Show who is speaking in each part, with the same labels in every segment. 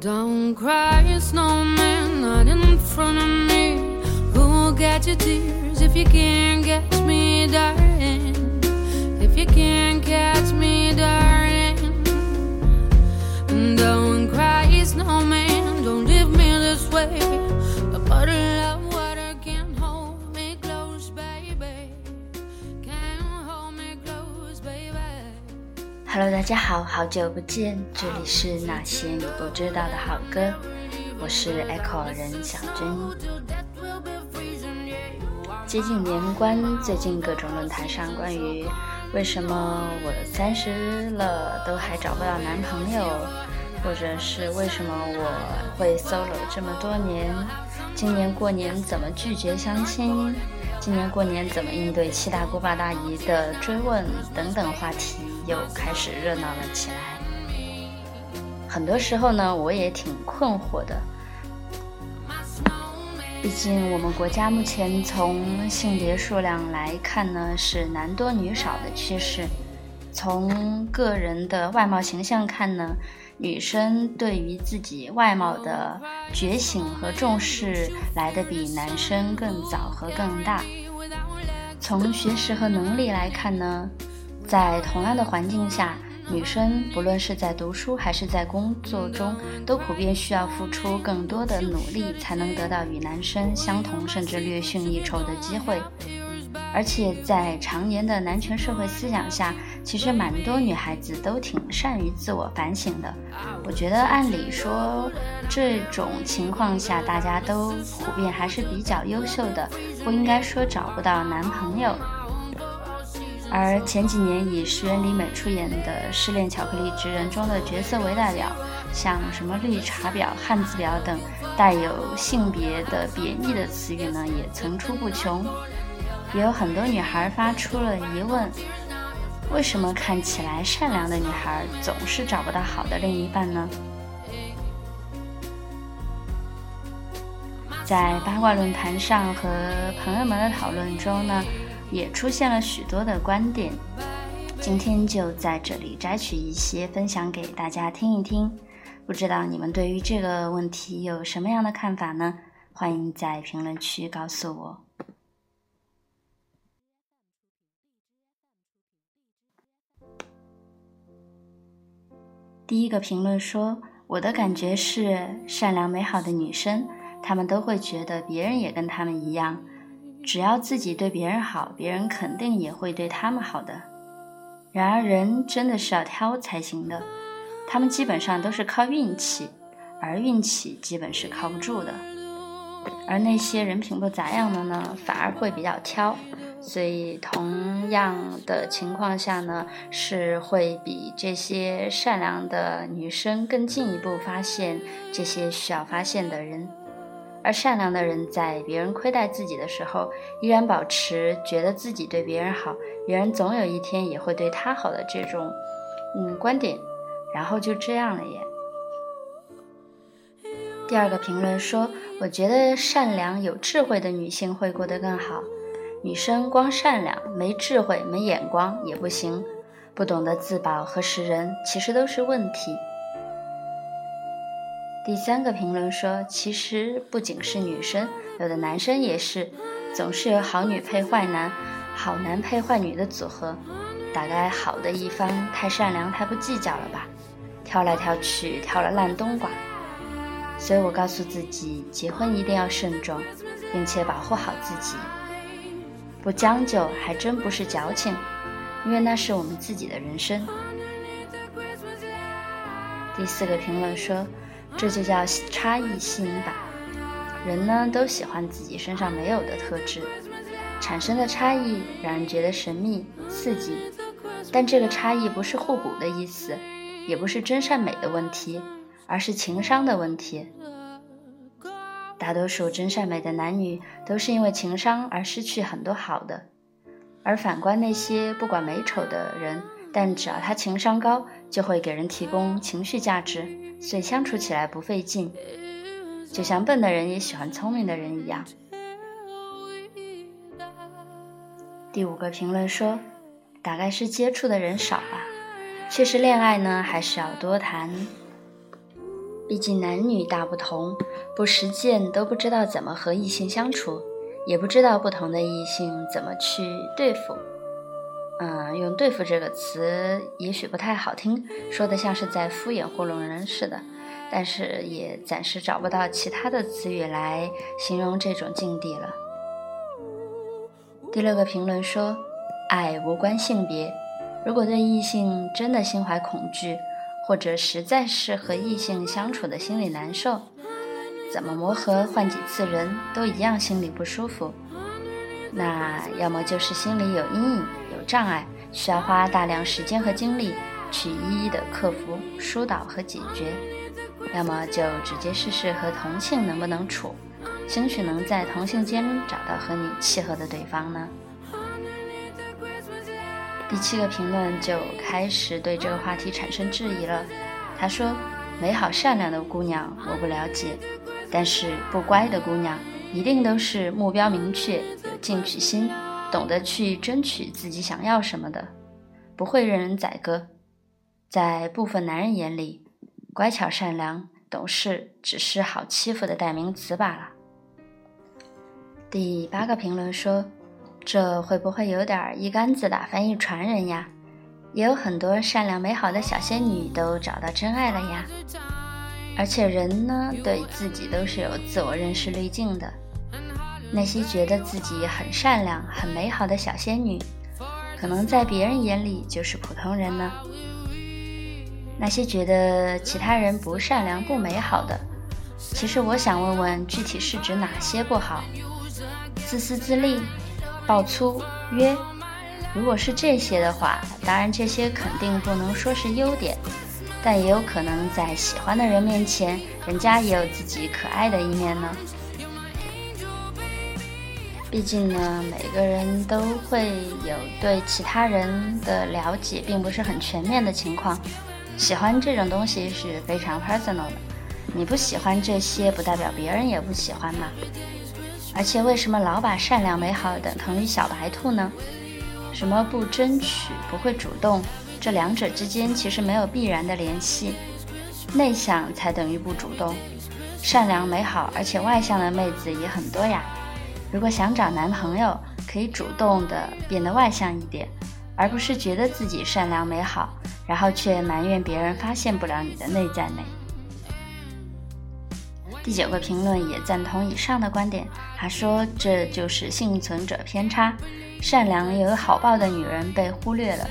Speaker 1: Don't cry, snowman, not in front of me. Who'll get your tears if you can't catch me, darling? If you can't
Speaker 2: Hello，大家好，好久不见，这里是那些你不知道的好歌，我是 Echo 人小珍。接近年关，最近各种论坛上关于为什么我三十了都还找不到男朋友，或者是为什么我会 solo 这么多年，今年过年怎么拒绝相亲，今年过年怎么应对七大姑八大姨的追问等等话题。又开始热闹了起来。很多时候呢，我也挺困惑的。毕竟我们国家目前从性别数量来看呢，是男多女少的趋势。从个人的外貌形象看呢，女生对于自己外貌的觉醒和重视来的比男生更早和更大。从学识和能力来看呢。在同样的环境下，女生不论是在读书还是在工作中，都普遍需要付出更多的努力，才能得到与男生相同甚至略逊一筹的机会。而且在常年的男权社会思想下，其实蛮多女孩子都挺善于自我反省的。我觉得按理说，这种情况下大家都普遍还是比较优秀的，不应该说找不到男朋友。而前几年以石原里美出演的《失恋巧克力职人》中的角色为代表，像什么绿茶婊、汉字婊等带有性别的贬义的词语呢，也层出不穷。也有很多女孩发出了疑问：为什么看起来善良的女孩总是找不到好的另一半呢？在八卦论坛上和朋友们的讨论中呢？也出现了许多的观点，今天就在这里摘取一些分享给大家听一听。不知道你们对于这个问题有什么样的看法呢？欢迎在评论区告诉我。第一个评论说：“我的感觉是，善良美好的女生，她们都会觉得别人也跟她们一样。”只要自己对别人好，别人肯定也会对他们好的。然而，人真的是要挑才行的，他们基本上都是靠运气，而运气基本是靠不住的。而那些人品不咋样的呢，反而会比较挑。所以，同样的情况下呢，是会比这些善良的女生更进一步发现这些需要发现的人。而善良的人在别人亏待自己的时候，依然保持觉得自己对别人好，别人总有一天也会对他好的这种，嗯观点，然后就这样了耶。第二个评论说：“我觉得善良有智慧的女性会过得更好，女生光善良没智慧没眼光也不行，不懂得自保和识人，其实都是问题。”第三个评论说：“其实不仅是女生，有的男生也是，总是有好女配坏男，好男配坏女的组合。大概好的一方太善良、太不计较了吧，挑来挑去挑了烂冬瓜。所以我告诉自己，结婚一定要慎重，并且保护好自己。不将就还真不是矫情，因为那是我们自己的人生。”第四个评论说。这就叫差异吸引法。人呢都喜欢自己身上没有的特质，产生的差异让人觉得神秘刺激。但这个差异不是互补的意思，也不是真善美的问题，而是情商的问题。大多数真善美的男女都是因为情商而失去很多好的，而反观那些不管美丑的人，但只要他情商高，就会给人提供情绪价值。所以相处起来不费劲，就像笨的人也喜欢聪明的人一样。第五个评论说，大概是接触的人少吧。确实，恋爱呢还是要多谈。毕竟男女大不同，不实践都不知道怎么和异性相处，也不知道不同的异性怎么去对付。嗯，用“对付”这个词也许不太好听，说的像是在敷衍糊弄人似的。但是也暂时找不到其他的词语来形容这种境地了。第六个评论说：“爱无关性别，如果对异性真的心怀恐惧，或者实在是和异性相处的心里难受，怎么磨合换几次人都一样心里不舒服，那要么就是心里有阴影。”障碍需要花大量时间和精力去一一的克服、疏导和解决，要么就直接试试和同性能不能处，兴许能在同性间找到和你契合的对方呢。第七个评论就开始对这个话题产生质疑了。他说：“美好善良的姑娘我不了解，但是不乖的姑娘一定都是目标明确、有进取心。”懂得去争取自己想要什么的，不会任人宰割。在部分男人眼里，乖巧、善良、懂事只是好欺负的代名词罢了。第八个评论说：“这会不会有点一竿子打翻一船人呀？也有很多善良美好的小仙女都找到真爱了呀。而且人呢，对自己都是有自我认识滤镜的。”那些觉得自己很善良、很美好的小仙女，可能在别人眼里就是普通人呢。那些觉得其他人不善良、不美好的，其实我想问问，具体是指哪些不好？自私自利、暴粗、约？如果是这些的话，当然这些肯定不能说是优点，但也有可能在喜欢的人面前，人家也有自己可爱的一面呢。毕竟呢，每个人都会有对其他人的了解，并不是很全面的情况。喜欢这种东西是非常 personal 的，你不喜欢这些，不代表别人也不喜欢嘛。而且，为什么老把善良美好等同于小白兔呢？什么不争取、不会主动，这两者之间其实没有必然的联系。内向才等于不主动，善良美好而且外向的妹子也很多呀。如果想找男朋友，可以主动的变得外向一点，而不是觉得自己善良美好，然后却埋怨别人发现不了你的内在美。第九个评论也赞同以上的观点，他说这就是幸存者偏差，善良又有好报的女人被忽略了。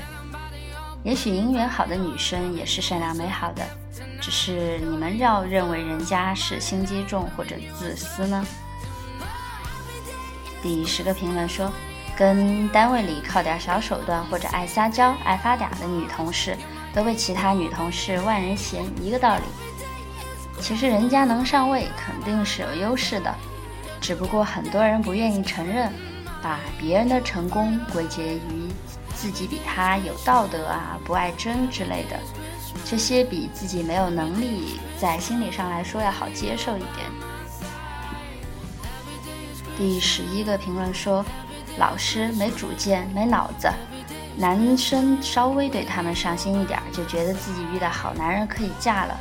Speaker 2: 也许姻缘好的女生也是善良美好的，只是你们要认为人家是心机重或者自私呢？第十个评论说，跟单位里靠点小手段或者爱撒娇、爱发嗲的女同事，都被其他女同事万人嫌，一个道理。其实人家能上位，肯定是有优势的，只不过很多人不愿意承认，把别人的成功归结于自己比他有道德啊、不爱争之类的，这些比自己没有能力，在心理上来说要好接受一点。第十一个评论说：“老师没主见，没脑子。男生稍微对他们上心一点，就觉得自己遇到好男人可以嫁了。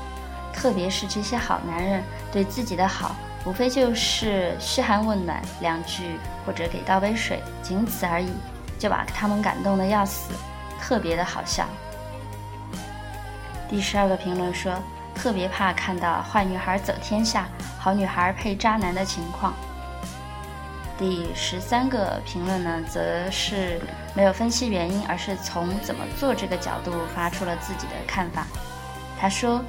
Speaker 2: 特别是这些好男人对自己的好，无非就是嘘寒问暖两句，或者给倒杯水，仅此而已，就把他们感动的要死，特别的好笑。”第十二个评论说：“特别怕看到坏女孩走天下，好女孩配渣男的情况。”第十三个评论呢，则是没有分析原因，而是从怎么做这个角度发出了自己的看法。他说：“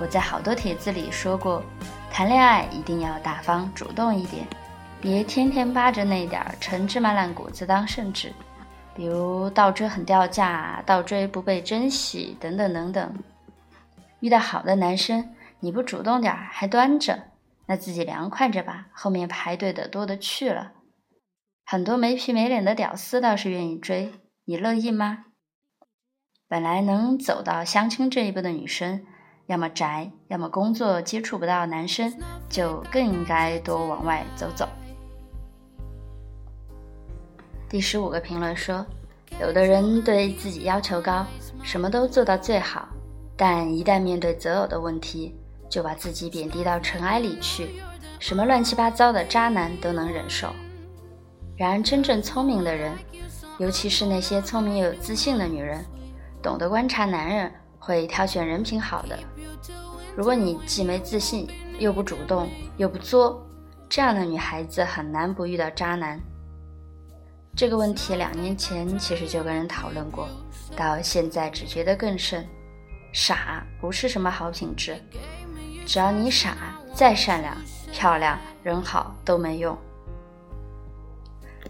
Speaker 2: 我在好多帖子里说过，谈恋爱一定要大方主动一点，别天天扒着那点儿陈芝麻烂谷子当圣旨，比如倒追很掉价、倒追不被珍惜等等等等。遇到好的男生，你不主动点儿，还端着。”那自己凉快着吧，后面排队的多的去了，很多没皮没脸的屌丝倒是愿意追，你乐意吗？本来能走到相亲这一步的女生，要么宅，要么工作接触不到男生，就更应该多往外走走。第十五个评论说，有的人对自己要求高，什么都做到最好，但一旦面对择偶的问题。就把自己贬低到尘埃里去，什么乱七八糟的渣男都能忍受。然而，真正聪明的人，尤其是那些聪明又有自信的女人，懂得观察男人，会挑选人品好的。如果你既没自信，又不主动，又不作，这样的女孩子很难不遇到渣男。这个问题两年前其实就跟人讨论过，到现在只觉得更甚。傻不是什么好品质，只要你傻，再善良、漂亮、人好都没用。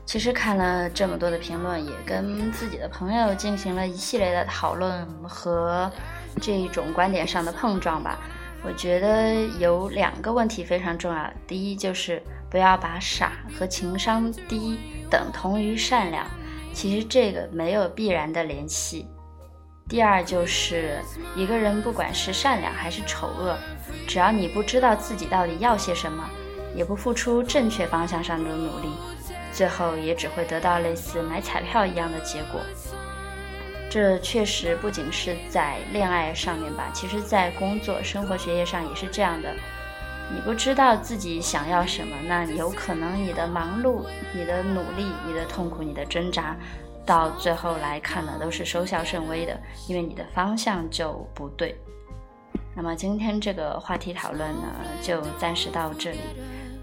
Speaker 2: 其实看了这么多的评论，也跟自己的朋友进行了一系列的讨论和这种观点上的碰撞吧。我觉得有两个问题非常重要。第一就是不要把傻和情商低等同于善良，其实这个没有必然的联系。第二就是一个人不管是善良还是丑恶，只要你不知道自己到底要些什么，也不付出正确方向上的努力。最后也只会得到类似买彩票一样的结果。这确实不仅是在恋爱上面吧，其实在工作、生活、学业上也是这样的。你不知道自己想要什么，那有可能你的忙碌、你的努力、你的痛苦、你的挣扎，到最后来看呢，都是收效甚微的，因为你的方向就不对。那么今天这个话题讨论呢，就暂时到这里。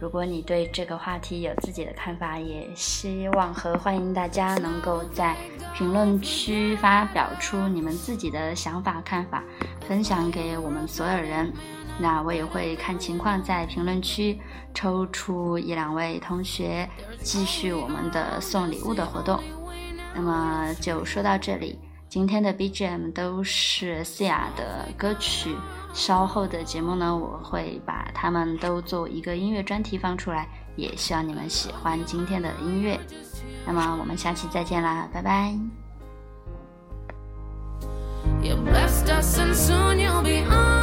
Speaker 2: 如果你对这个话题有自己的看法，也希望和欢迎大家能够在评论区发表出你们自己的想法看法，分享给我们所有人。那我也会看情况在评论区抽出一两位同学，继续我们的送礼物的活动。那么就说到这里。今天的 BGM 都是 Sia 的歌曲，稍后的节目呢，我会把它们都做一个音乐专题放出来，也希望你们喜欢今天的音乐。那么我们下期再见啦，拜拜。Snowflake